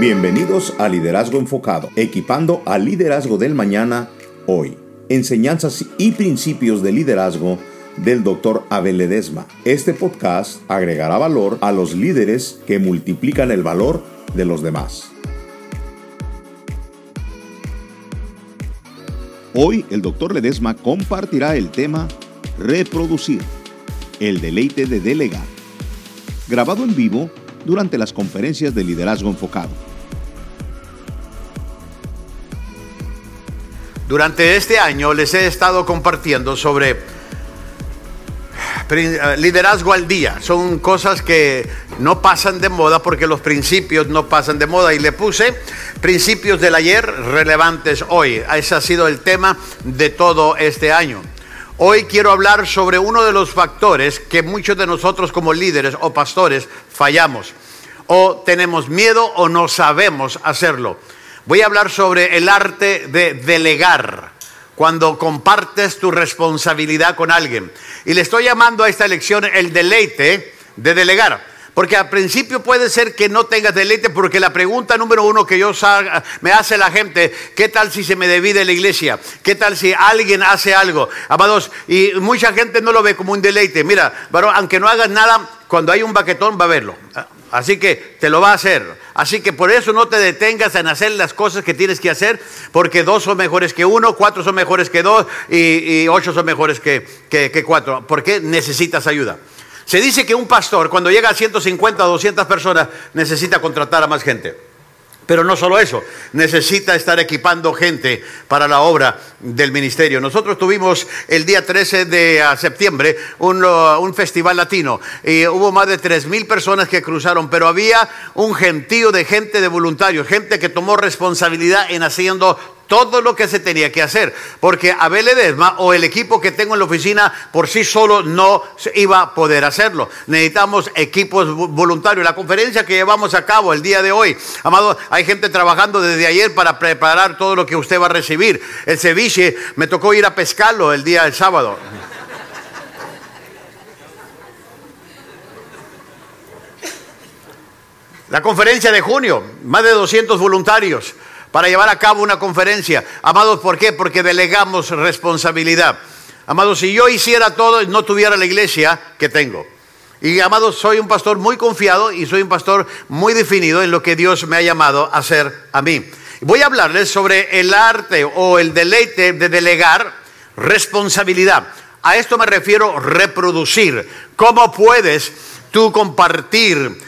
Bienvenidos a Liderazgo Enfocado, equipando al liderazgo del mañana hoy. Enseñanzas y principios de liderazgo del Dr. Abel Ledesma. Este podcast agregará valor a los líderes que multiplican el valor de los demás. Hoy el Dr. Ledesma compartirá el tema Reproducir, el deleite de delegar, grabado en vivo durante las conferencias de liderazgo enfocado. Durante este año les he estado compartiendo sobre eh, liderazgo al día. Son cosas que no pasan de moda porque los principios no pasan de moda. Y le puse principios del ayer relevantes hoy. Ese ha sido el tema de todo este año. Hoy quiero hablar sobre uno de los factores que muchos de nosotros como líderes o pastores fallamos. O tenemos miedo o no sabemos hacerlo. Voy a hablar sobre el arte de delegar cuando compartes tu responsabilidad con alguien. Y le estoy llamando a esta elección el deleite de delegar. Porque al principio puede ser que no tengas deleite, porque la pregunta número uno que yo me hace la gente, ¿qué tal si se me divide la iglesia? ¿Qué tal si alguien hace algo? Amados, y mucha gente no lo ve como un deleite. Mira, aunque no hagas nada, cuando hay un baquetón va a verlo. Así que te lo va a hacer. Así que por eso no te detengas en hacer las cosas que tienes que hacer, porque dos son mejores que uno, cuatro son mejores que dos y, ocho son mejores que, que cuatro. Porque necesitas ayuda. Se dice que un pastor, cuando llega a 150 o 200 personas, necesita contratar a más gente. Pero no solo eso, necesita estar equipando gente para la obra del ministerio. Nosotros tuvimos el día 13 de ah, septiembre un, un festival latino y hubo más de 3 mil personas que cruzaron, pero había un gentío de gente de voluntarios, gente que tomó responsabilidad en haciendo todo lo que se tenía que hacer, porque Abel Edesma o el equipo que tengo en la oficina por sí solo no iba a poder hacerlo. Necesitamos equipos voluntarios. La conferencia que llevamos a cabo el día de hoy, amado, hay gente trabajando desde ayer para preparar todo lo que usted va a recibir. El ceviche, me tocó ir a pescarlo el día del sábado. La conferencia de junio, más de 200 voluntarios para llevar a cabo una conferencia. Amados, ¿por qué? Porque delegamos responsabilidad. Amados, si yo hiciera todo, no tuviera la iglesia que tengo. Y amados, soy un pastor muy confiado y soy un pastor muy definido en lo que Dios me ha llamado a hacer a mí. Voy a hablarles sobre el arte o el deleite de delegar responsabilidad. A esto me refiero reproducir. ¿Cómo puedes tú compartir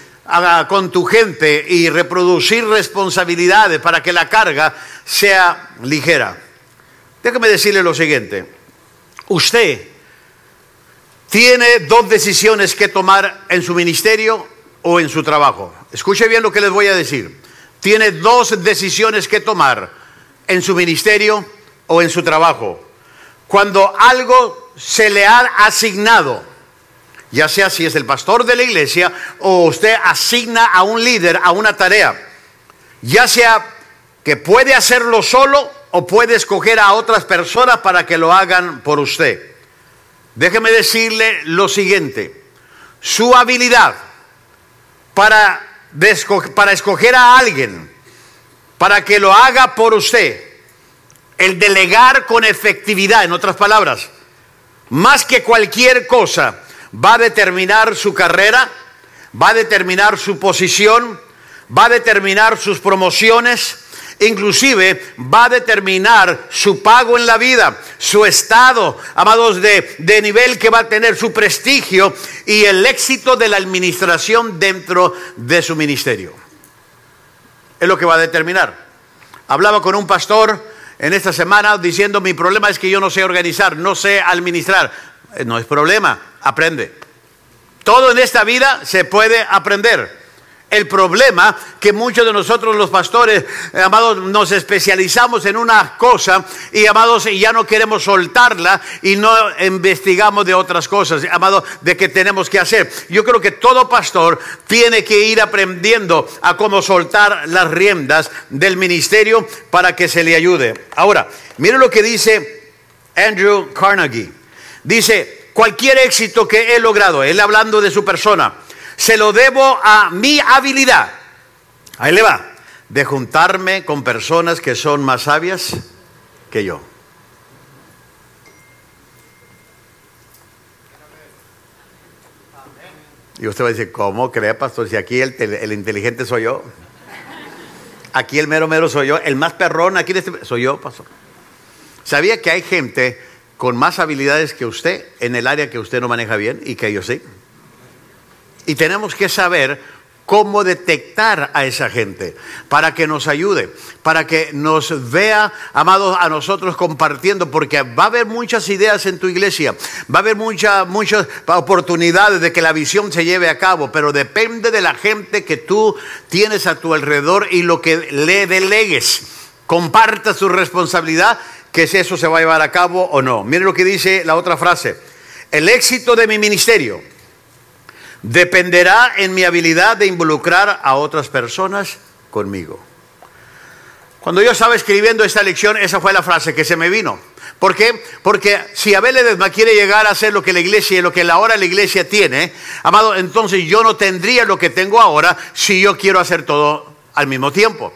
con tu gente y reproducir responsabilidades para que la carga sea ligera. Déjame decirle lo siguiente. Usted tiene dos decisiones que tomar en su ministerio o en su trabajo. Escuche bien lo que les voy a decir. Tiene dos decisiones que tomar en su ministerio o en su trabajo. Cuando algo se le ha asignado, ya sea si es el pastor de la iglesia o usted asigna a un líder a una tarea, ya sea que puede hacerlo solo o puede escoger a otras personas para que lo hagan por usted. Déjeme decirle lo siguiente, su habilidad para, para escoger a alguien, para que lo haga por usted, el delegar con efectividad, en otras palabras, más que cualquier cosa, va a determinar su carrera, va a determinar su posición, va a determinar sus promociones, inclusive va a determinar su pago en la vida, su estado, amados, de, de, nivel que va a tener, su prestigio y el éxito de la administración dentro de su ministerio. Es lo que va a determinar. Hablaba con un pastor en esta semana diciendo, mi problema es que yo no sé organizar, no sé administrar. Eh, no es problema, aprende. Todo en esta vida se puede aprender. El problema que muchos de nosotros los pastores, eh, amados, nos especializamos en una cosa y, amados, ya no queremos soltarla y no investigamos de otras cosas, amados, de qué tenemos que hacer. Yo creo que todo pastor tiene que ir aprendiendo a cómo soltar las riendas del ministerio para que se le ayude. Ahora, mire lo que dice Andrew Carnegie. Dice, cualquier éxito que he logrado, él hablando de su persona, se lo debo a mi habilidad. Ahí le va. De juntarme con personas que son más sabias que yo. Y usted va a decir, ¿cómo cree, pastor? Si aquí el, el inteligente soy yo. Aquí el mero mero soy yo. El más perrón aquí este, soy yo, pastor. ¿Sabía que hay gente con más habilidades que usted en el área que usted no maneja bien y que yo sí? Y tenemos que saber cómo detectar a esa gente para que nos ayude, para que nos vea, amados, a nosotros compartiendo, porque va a haber muchas ideas en tu iglesia, va a haber muchas muchas oportunidades de que la visión se lleve a cabo, pero depende de la gente que tú tienes a tu alrededor y lo que le delegues. Comparta su responsabilidad, que si eso se va a llevar a cabo o no. Mire lo que dice la otra frase. El éxito de mi ministerio dependerá en mi habilidad de involucrar a otras personas conmigo. Cuando yo estaba escribiendo esta lección, esa fue la frase que se me vino. ¿Por qué? Porque si Abel Edesma quiere llegar a hacer lo que la iglesia y lo que ahora la iglesia tiene, amado, entonces yo no tendría lo que tengo ahora si yo quiero hacer todo al mismo tiempo.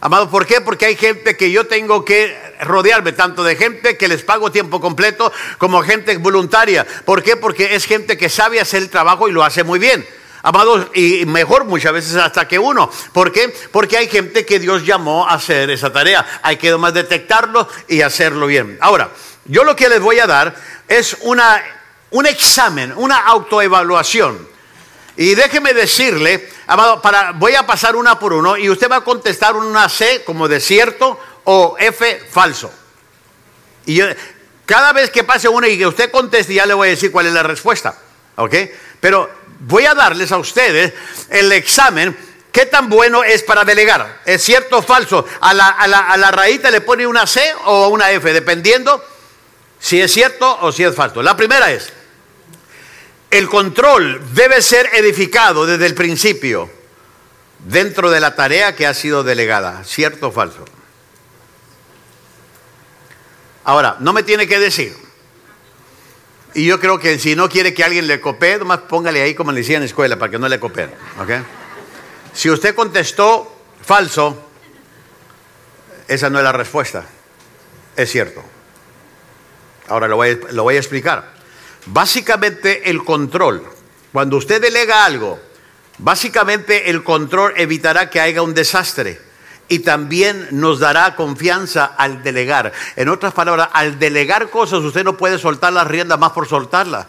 Amado, ¿por qué? Porque hay gente que yo tengo que rodearme, tanto de gente que les pago tiempo completo como gente voluntaria. ¿Por qué? Porque es gente que sabe hacer el trabajo y lo hace muy bien. Amados, y mejor muchas veces hasta que uno. ¿Por qué? Porque hay gente que Dios llamó a hacer esa tarea. Hay que nomás detectarlo y hacerlo bien. Ahora, yo lo que les voy a dar es una, un examen, una autoevaluación y déjeme decirle, amado, para, voy a pasar una por uno y usted va a contestar una C como desierto o F falso. Y cada vez que pase una y que usted conteste, ya le voy a decir cuál es la respuesta. ¿Ok? Pero voy a darles a ustedes el examen. ¿Qué tan bueno es para delegar? ¿Es cierto o falso? A la, a la, a la le pone una C o una F, dependiendo si es cierto o si es falso. La primera es, el control debe ser edificado desde el principio dentro de la tarea que ha sido delegada, ¿cierto o falso? Ahora, no me tiene que decir. Y yo creo que si no quiere que alguien le copee, nomás póngale ahí como le decía en la escuela para que no le copeen. Si usted contestó falso, esa no es la respuesta. Es cierto. Ahora lo voy lo voy a explicar. Básicamente el control. Cuando usted delega algo, básicamente el control evitará que haya un desastre y también nos dará confianza al delegar. En otras palabras, al delegar cosas usted no puede soltar las riendas más por soltarlas.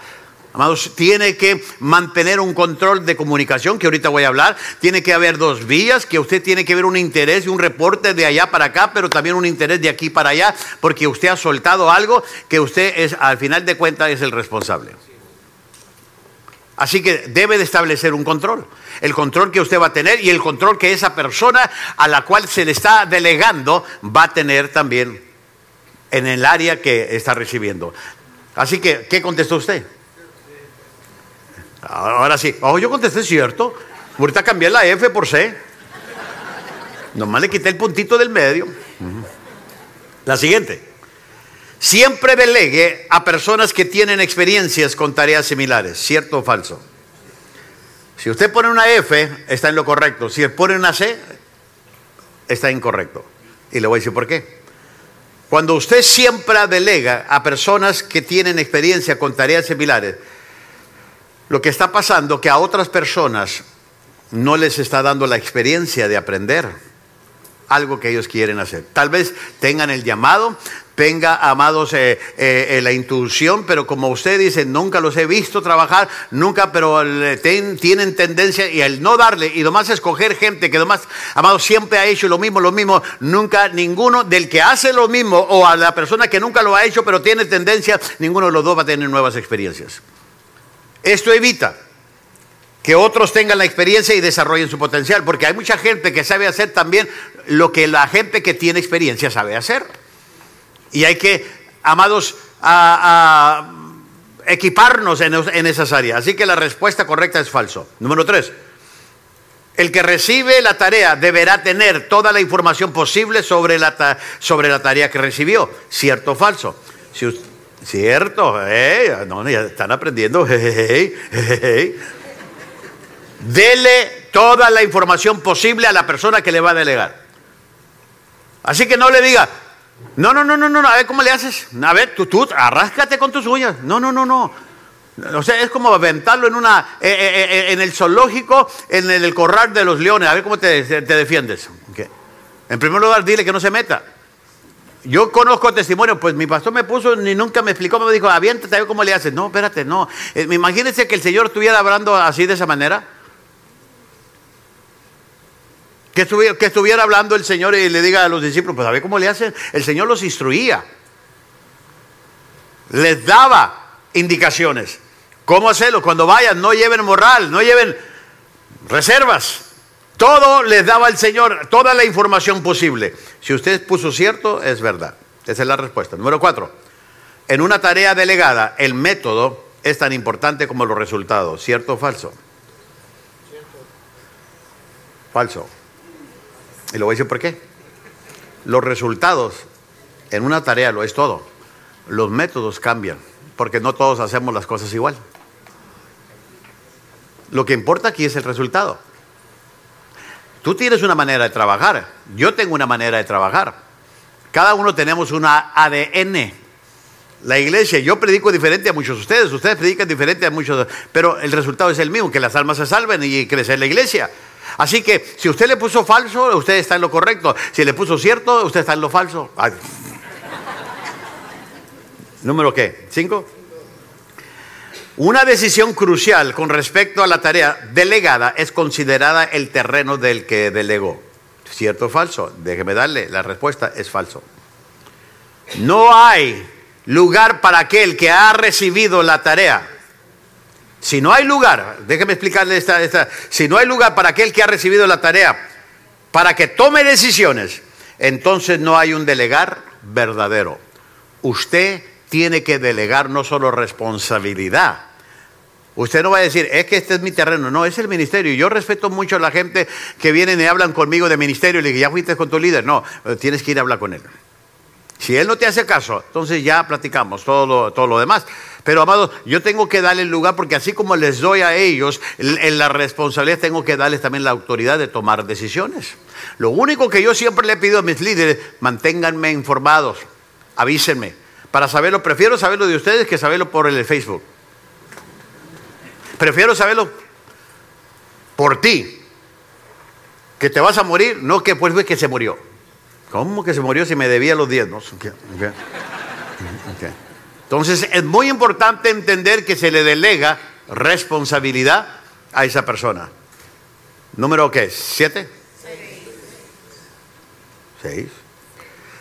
Amados, tiene que mantener un control de comunicación, que ahorita voy a hablar. Tiene que haber dos vías, que usted tiene que ver un interés y un reporte de allá para acá, pero también un interés de aquí para allá, porque usted ha soltado algo que usted es, al final de cuentas, es el responsable. Así que debe de establecer un control. El control que usted va a tener y el control que esa persona a la cual se le está delegando va a tener también en el área que está recibiendo. Así que, ¿qué contestó usted? Ahora sí. Oh, yo contesté cierto. Ahorita cambié la F por C. Nomás le quité el puntito del medio. La siguiente. Siempre delegue a personas que tienen experiencias con tareas similares. ¿Cierto o falso? Si usted pone una F, está en lo correcto. Si pone una C, está incorrecto. Y le voy a decir por qué. Cuando usted siempre delega a personas que tienen experiencia con tareas similares, lo que está pasando que a otras personas no les está dando la experiencia de aprender algo que ellos quieren hacer. Tal vez tengan el llamado, tenga, amados, eh, eh, eh, la intuición, pero como usted dice, nunca los he visto trabajar, nunca, pero tienen tendencia y al no darle y nomás escoger gente que nomás, amados, siempre ha hecho lo mismo, lo mismo, nunca ninguno del que hace lo mismo o a la persona que nunca lo ha hecho, pero tiene tendencia, ninguno de los dos va a tener nuevas experiencias. Esto evita que otros tengan la experiencia y desarrollen su potencial, porque hay mucha gente que sabe hacer también lo que la gente que tiene experiencia sabe hacer. Y hay que, amados, equiparnos en, esas áreas. Así que la respuesta correcta es falso. Número tres, el que recibe la tarea deberá tener toda la información posible sobre la, sobre la tarea que recibió. ¿Cierto o falso? Si, Cierto, no, ya están aprendiendo. Dele toda la información posible a la persona que le va a delegar. Así que no le diga, no, no, no, no, no, a ver cómo le haces. A ver, tú, tú, arráscate con tus uñas. No, no, no, no. O sea, es como aventarlo en una, eh, eh, eh, en el zoológico, en el corral de los leones. A ver cómo te defiendes. En primer lugar, dile que no se meta. Yo conozco testimonios, pues mi pastor me puso, ni nunca me explicó, me dijo, aviéntate, a ver cómo le haces. No, espérate, no. Imagínense que el Señor estuviera hablando así de esa manera. Que estuviera, que estuviera hablando el Señor y le diga a los discípulos, pues a ver cómo le hacen. El Señor los instruía. Les daba indicaciones. ¿Cómo hacerlo? Cuando vayan, no lleven moral, no lleven reservas. Todo les daba el Señor, toda la información posible. Si usted puso cierto, es verdad. Esa es la respuesta. Número cuatro. En una tarea delegada, el método es tan importante como los resultados. ¿Cierto o falso? Falso. Y lo voy a decir por qué. Los resultados en una tarea lo es todo. Los métodos cambian, porque no todos hacemos las cosas igual. Lo que importa aquí es el resultado. Tú tienes una manera de trabajar, yo tengo una manera de trabajar. Cada uno tenemos una ADN. La iglesia, yo predico diferente a muchos de ustedes, ustedes predican diferente a muchos, pero el resultado es el mismo, que las almas se salven y crecer la iglesia. Así que si usted le puso falso, usted está en lo correcto. Si le puso cierto, usted está en lo falso. ¿Número qué? ¿Cinco? Una decisión crucial con respecto a la tarea delegada es considerada el terreno del que delegó. ¿Cierto o falso? Déjeme darle, la respuesta es falso. No hay lugar para aquel que ha recibido la tarea si no hay lugar, déjeme explicarle esta, esta, si no hay lugar para aquel que ha recibido la tarea, para que tome decisiones, entonces no hay un delegar verdadero. Usted tiene que delegar no solo responsabilidad. Usted no va a decir, es que este es mi terreno, no, es el ministerio. Yo respeto mucho a la gente que vienen y hablan conmigo de ministerio y le digo, ya fuiste con tu líder. No, tienes que ir a hablar con él. Si él no te hace caso, entonces ya platicamos todo todo lo demás. Pero amados, yo tengo que darle el lugar porque así como les doy a ellos en la responsabilidad, tengo que darles también la autoridad de tomar decisiones. Lo único que yo siempre le pido a mis líderes, manténganme informados, avísenme. Para saberlo, prefiero saberlo de ustedes que saberlo por el Facebook. Prefiero saberlo por ti. Que te vas a morir, no que pues que se murió. ¿Cómo que se murió si me debía los diezmos? Entonces es muy importante entender que se le delega responsabilidad a esa persona. ¿Número qué? ¿Siete? Seis.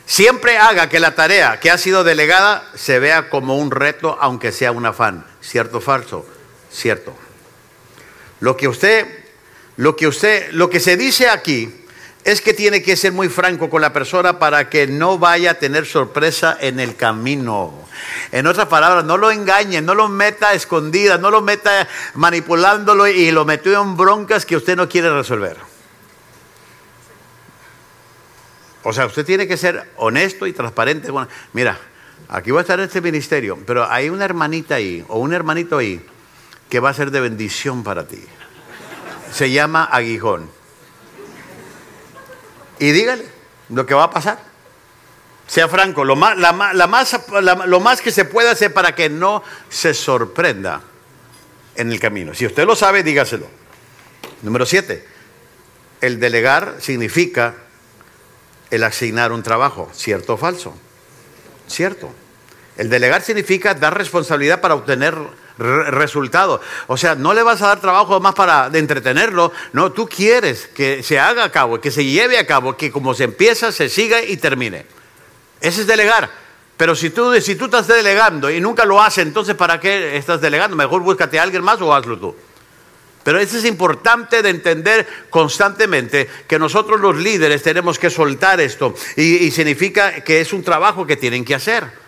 Siempre haga que la tarea que ha sido delegada se vea como un reto, aunque sea un afán. ¿Cierto o falso? Cierto. Lo que usted, lo que usted, lo que se dice aquí es que tiene que ser muy franco con la persona para que no vaya a tener sorpresa en el camino. En otras palabras, no lo engañe, no lo meta a escondida, no lo meta manipulándolo y lo metió en broncas que usted no quiere resolver. O sea, usted tiene que ser honesto y transparente. Bueno, mira, aquí va a estar este ministerio, pero hay una hermanita ahí o un hermanito ahí que va a ser de bendición para ti. Se llama aguijón. Y dígale lo que va a pasar. Sea franco, lo más, la, más, lo más que se pueda hacer para que no se sorprenda en el camino. Si usted lo sabe, dígaselo. Número siete, el delegar significa el asignar un trabajo, ¿cierto o falso? Cierto. El delegar significa dar responsabilidad para obtener resultados. O sea, no le vas a dar trabajo más para entretenerlo, no, tú quieres que se haga a cabo, que se lleve a cabo, que como se empieza, se siga y termine. Ese es delegar. Pero si tú, si tú estás delegando y nunca lo haces, entonces ¿para qué estás delegando? Mejor búscate a alguien más o hazlo tú. Pero eso es importante de entender constantemente que nosotros los líderes tenemos que soltar esto y, significa que es un trabajo que tienen que hacer.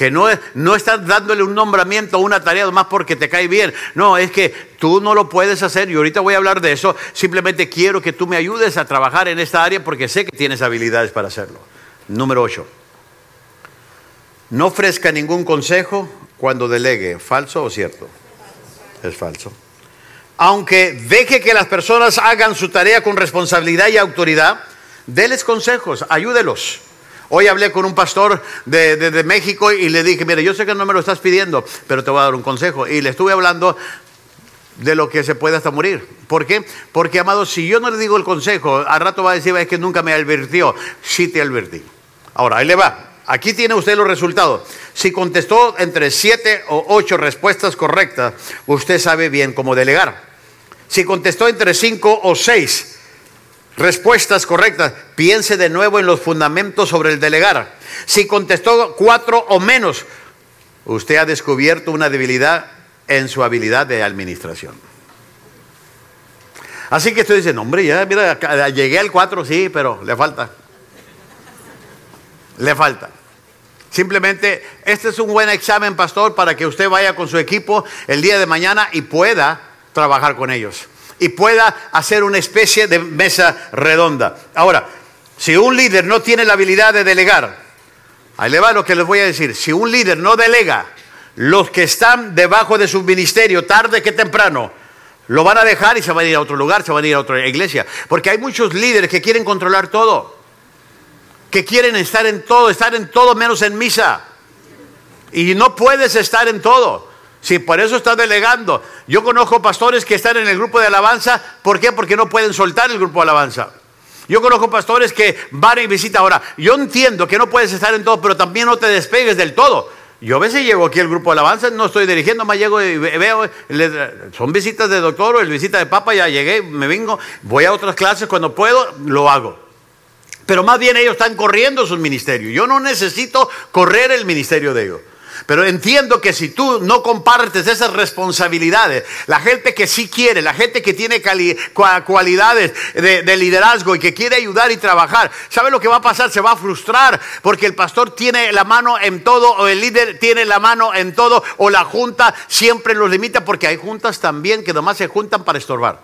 Que no, no estás dándole un nombramiento o una tarea más porque te cae bien. No, es que tú no lo puedes hacer y ahorita voy a hablar de eso. Simplemente quiero que tú me ayudes a trabajar en esta área porque sé que tienes habilidades para hacerlo. Número 8. No ofrezca ningún consejo cuando delegue. ¿Falso o cierto? Es falso. aunque deje que las personas hagan su tarea con responsabilidad y autoridad, déles consejos, ayúdelos. Hoy hablé con un pastor de, México y le dije, mire, yo sé que no me lo estás pidiendo, pero te voy a dar un consejo. Y le estuve hablando de lo que se puede hasta morir. ¿Por qué? Porque, amado, si yo no le digo el consejo, al rato va a decir, es que nunca me advirtió. Sí te advertí. Ahora, ahí le va. Aquí tiene usted los resultados. Si contestó entre siete o ocho respuestas correctas, usted sabe bien cómo delegar. Si contestó entre cinco o seis respuestas correctas, piense de nuevo en los fundamentos sobre el delegar. Si contestó cuatro o menos, usted ha descubierto una debilidad en su habilidad de administración. Así que usted dice, no, hombre, ya, mira, llegué al cuatro, sí, pero le falta. Le falta. Simplemente, este es un buen examen, pastor, para que usted vaya con su equipo el día de mañana y pueda trabajar con ellos. Y pueda hacer una especie de mesa redonda. Ahora, si un líder no tiene la habilidad de delegar, ahí le va lo que les voy a decir. Si un líder no delega, los que están debajo de su ministerio, tarde que temprano, lo van a dejar y se van a ir a otro lugar, se van a ir a otra iglesia. Porque hay muchos líderes que quieren controlar todo que quieren estar en todo, estar en todo menos en misa. Y no puedes estar en todo. Si por eso estás delegando. Yo conozco pastores que están en el grupo de alabanza. ¿Por qué? Porque no pueden soltar el grupo de alabanza. Yo conozco pastores que van y visitan. Ahora, yo entiendo que no puedes estar en todo, pero también no te despegues del todo. Yo a veces llego aquí al grupo de alabanza, no estoy dirigiendo, más llego y veo, son visitas de doctor o visita de papa, ya llegué, me vengo, voy a otras clases cuando puedo, lo hago pero más bien ellos están corriendo sus ministerios. Yo no necesito correr el ministerio de ellos. Pero entiendo que si tú no compartes esas responsabilidades, la gente que sí quiere, la gente que tiene cualidades de, liderazgo y que quiere ayudar y trabajar, ¿sabe lo que va a pasar? Se va a frustrar porque el pastor tiene la mano en todo o el líder tiene la mano en todo o la junta siempre los limita porque hay juntas también que nomás se juntan para estorbar.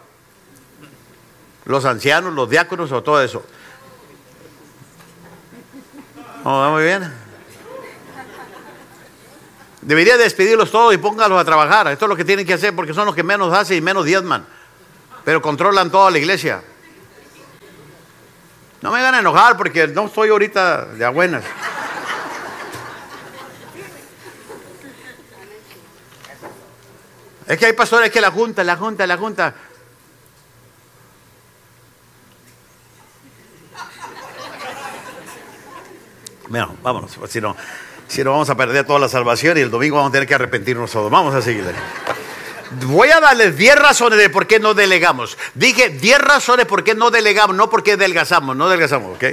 Los ancianos, los diáconos o todo eso. Oh, muy bien. Debería despedirlos todos y póngalos a trabajar. Esto es lo que tienen que hacer porque son los que menos hacen y menos diezman. Pero controlan toda la iglesia. No me van a enojar porque no estoy ahorita de buenas. Es que hay pastores que la junta, la junta, la junta. Bueno, vámonos, si no, si no vamos a perder toda la salvación y el domingo vamos a tener que arrepentirnos todos. Vamos a seguirle. Voy a darles 10 razones de por qué no delegamos. Dije 10 razones por qué no delegamos, no porque delgazamos, no delgazamos, ¿ok?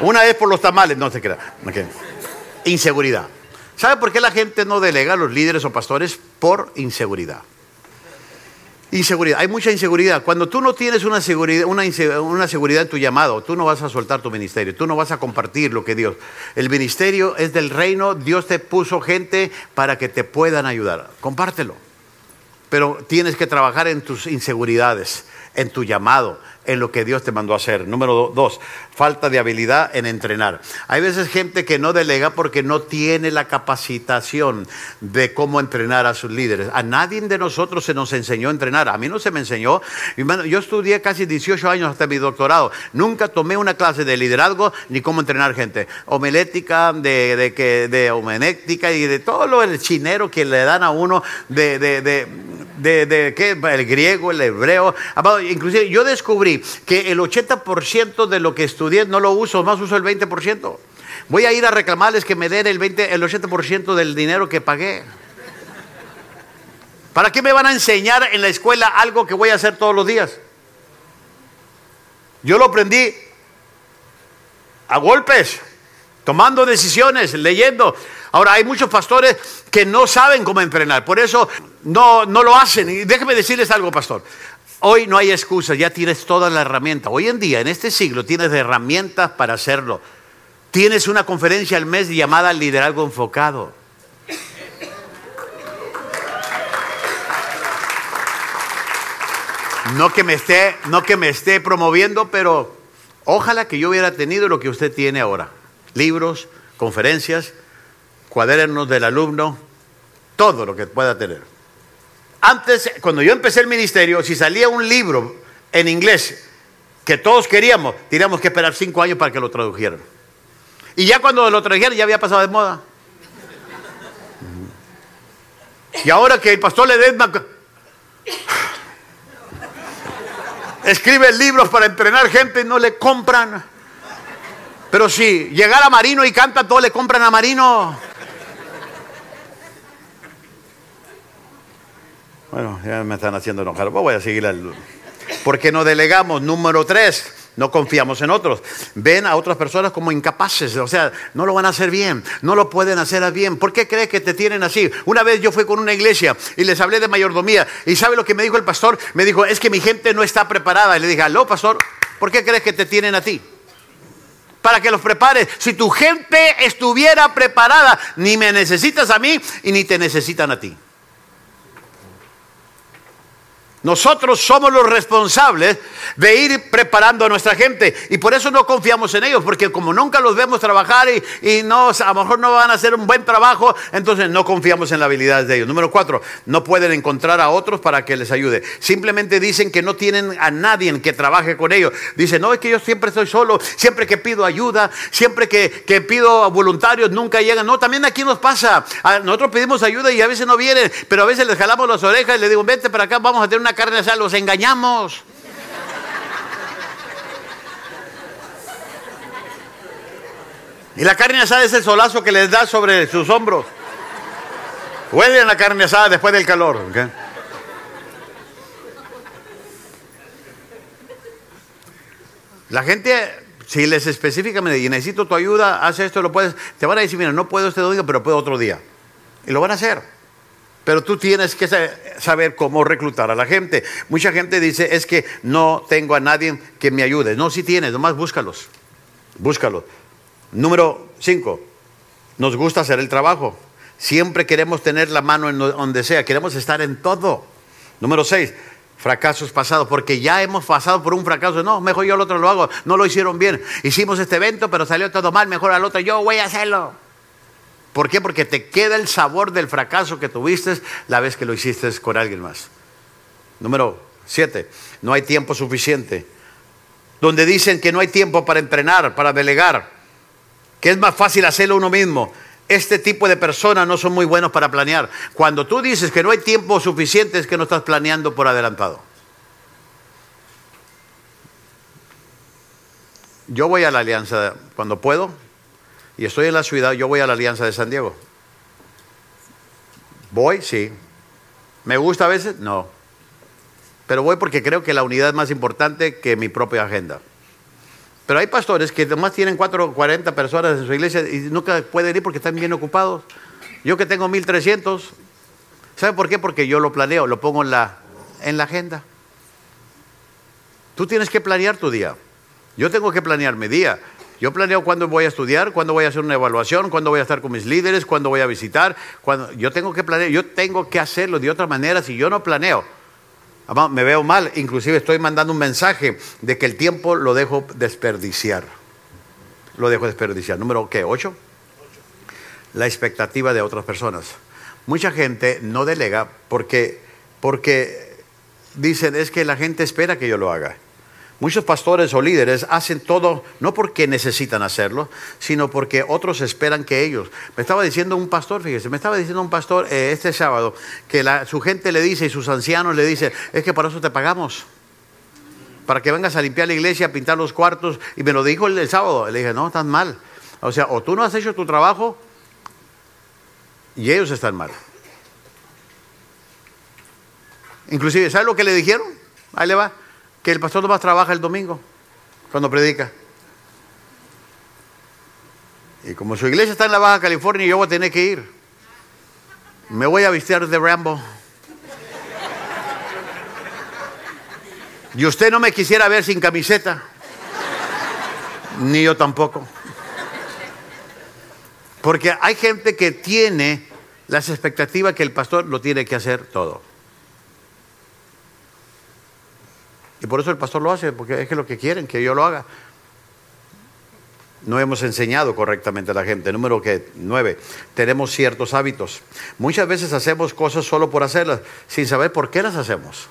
Una vez por los tamales, no se. Okay. Inseguridad. ¿Sabe por qué la gente no delega a los líderes o pastores? Por inseguridad. Inseguridad, hay mucha inseguridad. Cuando tú no tienes una seguridad, una, seguridad en tu llamado, tú no vas a soltar tu ministerio, tú no vas a compartir lo que Dios. El ministerio es del reino, Dios te puso gente para que te puedan ayudar. Compártelo. Pero tienes que trabajar en tus inseguridades, en tu llamado, en lo que Dios te mandó a hacer. Número dos, falta de habilidad en entrenar. Hay veces gente que no delega porque no tiene la capacitación de cómo entrenar a sus líderes. A nadie de nosotros se nos enseñó a entrenar. A mí no se me enseñó. Yo estudié casi 18 años hasta mi doctorado. Nunca tomé una clase de liderazgo ni cómo entrenar gente. Homelética, de, que, de homenética y de todo lo del chinero que le dan a uno de, de, de ¿qué? el griego, el hebreo. Inclusive yo descubrí que el 80% de lo que estudié no lo uso, más uso el 20%. Voy a ir a reclamarles que me den el, 20, el 80% del dinero que pagué. ¿Para qué me van a enseñar en la escuela algo que voy a hacer todos los días? Yo lo aprendí a golpes, tomando decisiones, leyendo. Ahora, hay muchos pastores que no saben cómo entrenar, por eso no, no lo hacen. Y déjeme decirles algo, pastor. Hoy no hay excusas, ya tienes toda la herramienta. Hoy en día, en este siglo, tienes herramientas para hacerlo. Tienes una conferencia al mes llamada Liderazgo Enfocado. No que me esté, no que me esté promoviendo, pero ojalá que yo hubiera tenido lo que usted tiene ahora. Libros, conferencias, cuadernos del alumno, todo lo que pueda tener. Antes, cuando yo empecé el ministerio, si salía un libro en inglés que todos queríamos, teníamos que esperar cinco años para que lo tradujeran. Y ya cuando lo trajeron ya había pasado de moda. Y ahora que el pastor Ledesma escribe libros para entrenar gente, no le compran. Pero si llegara Marino y canta, todos le compran a Marino. Bueno, ya me están haciendo enojar. Voy a seguir al... ¿Por qué no delegamos? Número tres, no confiamos en otros. Ven a otras personas como incapaces, o sea, no lo van a hacer bien, no lo pueden hacer bien. ¿Por qué crees que te tienen así? Una vez yo fui con una iglesia y les hablé de mayordomía y ¿sabe lo que me dijo el pastor? Me dijo, es que mi gente no está preparada. Y le dije, aló, pastor, ¿por qué crees que te tienen a ti? Para que los prepares. Si tu gente estuviera preparada, ni me necesitas a mí y ni te necesitan a ti. Nosotros somos los responsables de ir preparando a nuestra gente y por eso no confiamos en ellos, porque como nunca los vemos trabajar y, no, a lo mejor no van a hacer un buen trabajo, entonces no confiamos en las habilidades de ellos. Número cuatro, no pueden encontrar a otros para que les ayude. Simplemente dicen que no tienen a nadie que trabaje con ellos. Dicen, no, es que yo siempre estoy solo, siempre que pido ayuda, siempre que, que pido voluntarios, nunca llegan. No, también aquí nos pasa. Nosotros pedimos ayuda y a veces no vienen, pero a veces les jalamos las orejas y les digo, vente para acá, vamos a tener una carne asada, los engañamos. Y la carne asada es el solazo que les da sobre sus hombros. Huelen la carne asada después del calor. La gente, si les específicamente y necesito tu ayuda, haz esto, lo puedes. Te van a decir, mira, no puedo este domingo, pero puedo otro día. Y lo van a hacer. Pero tú tienes que saber cómo reclutar a la gente. Mucha gente dice, es que no tengo a nadie que me ayude. No, si tienes, nomás búscalos. Búscalos. Número cinco, nos gusta hacer el trabajo. Siempre queremos tener la mano en donde sea, queremos estar en todo. Número seis, fracasos pasados, porque ya hemos pasado por un fracaso. No, mejor yo al otro lo hago, no lo hicieron bien. Hicimos este evento, pero salió todo mal, mejor al otro yo voy a hacerlo. ¿Por qué? Porque te queda el sabor del fracaso que tuviste la vez que lo hiciste con alguien más. Número siete, no hay tiempo suficiente. Donde dicen que no hay tiempo para entrenar, para delegar, que es más fácil hacerlo uno mismo. Este tipo de personas no son muy buenos para planear. Cuando tú dices que no hay tiempo suficiente es que no estás planeando por adelantado. Yo voy a la alianza cuando puedo, y estoy en la ciudad, yo voy a la Alianza de San Diego. Voy, sí. ¿Me gusta a veces? No. Pero voy porque creo que la unidad es más importante que mi propia agenda. Pero hay pastores que nomás tienen 4 o 40 personas en su iglesia y nunca pueden ir porque están bien ocupados. Yo que tengo 1300, ¿sabe por qué? Porque yo lo planeo, lo pongo en la, en la agenda. Tú tienes que planear tu día. Yo tengo que planear mi día. Yo planeo cuándo voy a estudiar, cuándo voy a hacer una evaluación, cuándo voy a estar con mis líderes, cuándo voy a visitar. Yo tengo que planear, yo tengo que hacerlo de otra manera si yo no planeo. Me veo mal, inclusive estoy mandando un mensaje de que el tiempo lo dejo desperdiciar. Lo dejo desperdiciar. Número ¿qué? ¿Ocho? La expectativa de otras personas. Mucha gente no delega porque, porque dicen es que la gente espera que yo lo haga. Muchos pastores o líderes hacen todo no porque necesitan hacerlo, sino porque otros esperan que ellos. Me estaba diciendo un pastor, fíjese, me estaba diciendo un pastor eh, este sábado que su gente le dice y sus ancianos le dicen, es que para eso te pagamos. Para que vengas a limpiar la iglesia, a pintar los cuartos. Y me lo dijo el, el sábado. Le dije, no, estás mal. O sea, o tú no has hecho tu trabajo y ellos están mal. Inclusive, ¿sabes lo que le dijeron? Ahí le va que el pastor nomás trabaja el domingo cuando predica. Y como su iglesia está en la Baja California, yo voy a tener que ir. Me voy a vestir de Rambo. Y usted no me quisiera ver sin camiseta. Ni yo tampoco. Porque hay gente que tiene las expectativas que el pastor lo tiene que hacer todo. Y por eso el pastor lo hace, porque es que lo que quieren, que yo lo haga. no hemos enseñado correctamente a la gente. Número que nueve, tenemos ciertos hábitos. Muchas veces hacemos cosas solo por hacerlas, sin saber por qué las hacemos.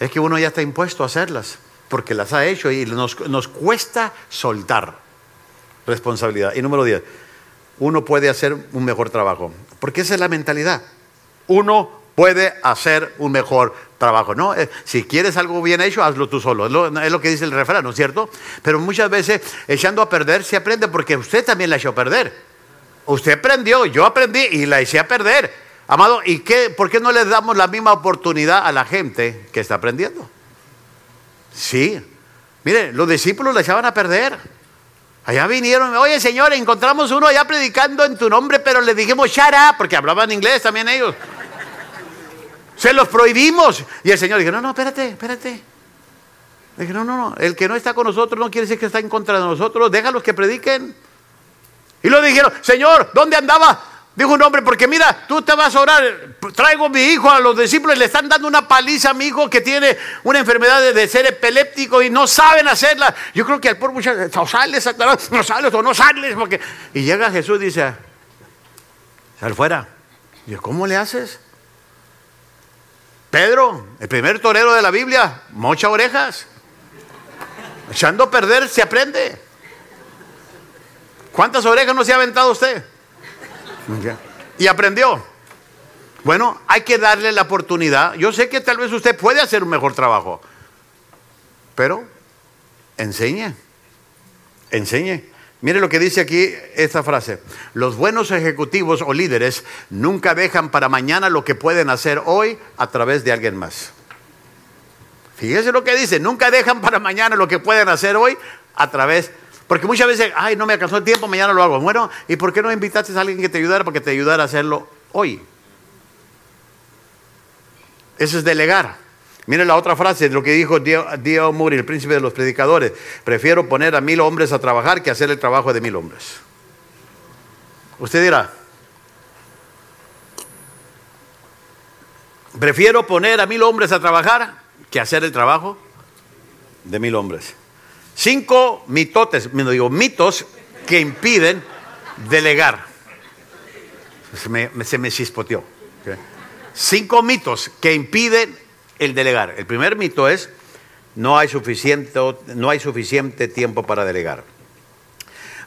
Es que uno ya está impuesto a hacerlas, porque las ha hecho y nos, nos cuesta soltar responsabilidad. Y número diez, uno puede hacer un mejor trabajo, porque esa es la mentalidad. Uno puede hacer un mejor trabajo. No, eh, si quieres algo bien hecho, hazlo tú solo. Es lo, que dice el refrán, ¿no es cierto? Pero muchas veces echando a perder se aprende porque usted también la echó a perder. Usted aprendió, yo aprendí y la eché a perder. Amado, ¿y qué, por qué no le damos la misma oportunidad a la gente que está aprendiendo? Sí. Mire, los discípulos la echaban a perder. Allá vinieron, oye Señor, encontramos uno allá predicando en tu nombre, pero le dijimos shut porque hablaban inglés también ellos. Se los prohibimos. Y el Señor dijo, no, no, espérate, espérate. Dije, no, no, no, el que no está con nosotros no quiere decir que está en contra de nosotros, déjalos que prediquen. Y lo dijeron, Señor, ¿dónde andaba? Dijo un hombre, porque mira, tú te vas a orar, traigo mi hijo a los discípulos, le están dando una paliza a mi hijo que tiene una enfermedad de, ser epiléptico y no saben hacerla. Yo creo que al pobre muchacho, no sales, no sales o no sales, porque... Y llega Jesús y dice, sal fuera. Y yo, ¿cómo le haces? Pedro, el primer torero de la Biblia, mocha orejas. Echando a perder se aprende. ¿Cuántas orejas no se ha aventado usted? Y aprendió. Bueno, hay que darle la oportunidad. Yo sé que tal vez usted puede hacer un mejor trabajo, pero enseñe, enseñe. Mire lo que dice aquí esta frase. Los buenos ejecutivos o líderes nunca dejan para mañana lo que pueden hacer hoy a través de alguien más. Fíjese lo que dice, nunca dejan para mañana lo que pueden hacer hoy a través, porque muchas veces, ay, no me alcanzó el tiempo, mañana lo hago. Bueno, ¿y por qué no invitaste a alguien que te ayudara para que te ayudara a hacerlo hoy? Eso es delegar. Miren la otra frase de lo que dijo Dio Moore, el príncipe de los predicadores. Prefiero poner a mil hombres a trabajar que hacer el trabajo de mil hombres. Usted dirá, prefiero poner a mil hombres a trabajar que hacer el trabajo de mil hombres. Cinco mitotes, me digo mitos que impiden delegar. Se me, se me chispoteó. Cinco mitos que impiden el delegar. El primer mito es, no hay suficiente, no hay suficiente tiempo para delegar.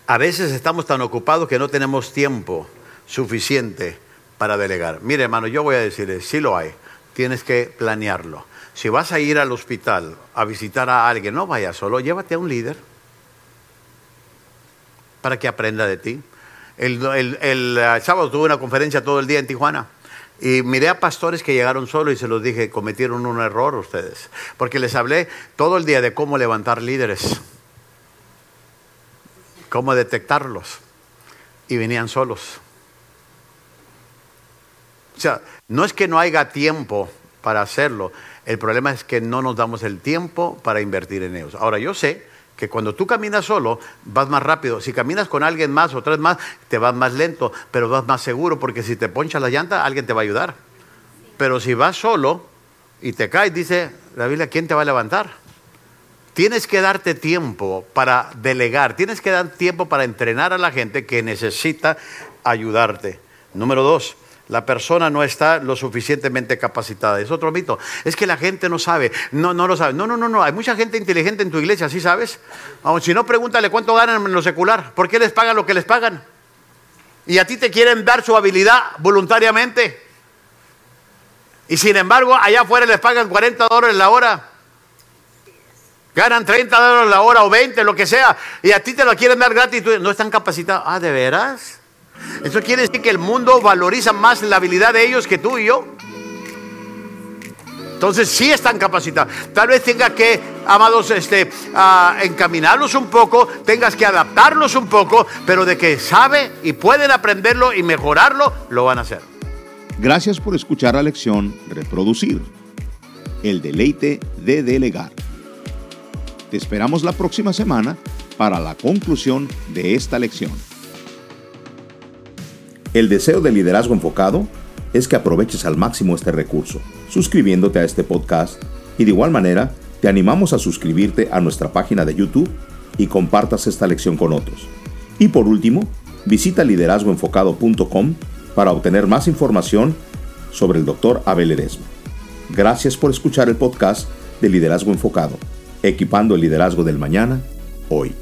A veces estamos tan ocupados que no tenemos tiempo suficiente para delegar. Mire, hermano, yo voy a decirle, sí lo hay, tienes que planearlo. Si vas a ir al hospital a visitar a alguien, no vayas solo, llévate a un líder para que aprenda de ti. El, el eh, sábado tuve una conferencia todo el día en Tijuana y miré a pastores que llegaron solo y se los dije, cometieron un error ustedes. Porque les hablé todo el día de cómo levantar líderes, cómo detectarlos. Y venían solos. O sea, no es que no haya tiempo para hacerlo, el problema es que no nos damos el tiempo para invertir en ellos. Ahora, yo sé que cuando tú caminas solo vas más rápido. Si caminas con alguien más o tres más, te vas más lento, pero vas más seguro porque si te poncha la llanta, alguien te va a ayudar. Pero si vas solo y te caes, dice la Biblia, ¿quién te va a levantar? Tienes que darte tiempo para delegar, tienes que dar tiempo para entrenar a la gente que necesita ayudarte. Número dos, la persona no está lo suficientemente capacitada. Es otro mito. Es que la gente no sabe. No, no lo sabe. No, no, no, no. Hay mucha gente inteligente en tu iglesia, ¿sí sabes? si no, pregúntale cuánto ganan en lo secular. ¿Por qué les pagan lo que les pagan? Y a ti te quieren dar su habilidad voluntariamente. Y sin embargo, allá afuera les pagan 40 dólares la hora. Ganan 30 dólares la hora o 20, lo que sea. Y a ti te lo quieren dar gratis. no están capacitados. Ah, ¿de veras? Eso quiere decir que el mundo valoriza más la habilidad de ellos que tú y yo. Entonces sí están capacitados. Tal vez tenga que, amados, este, encaminarlos un poco, tengas que adaptarlos un poco, pero de que sabe y pueden aprenderlo y mejorarlo, lo van a hacer. Gracias por escuchar la lección Reproducir. El deleite de delegar. Te esperamos la próxima semana para la conclusión de esta lección. El deseo de liderazgo enfocado es que aproveches al máximo este recurso, suscribiéndote a este podcast y de igual manera te animamos a suscribirte a nuestra página de YouTube y compartas esta lección con otros. Y por último, visita liderazgoenfocado.com para obtener más información sobre el Dr. Abel Edesma. Gracias por escuchar el podcast de Liderazgo Enfocado, equipando el liderazgo del mañana, hoy.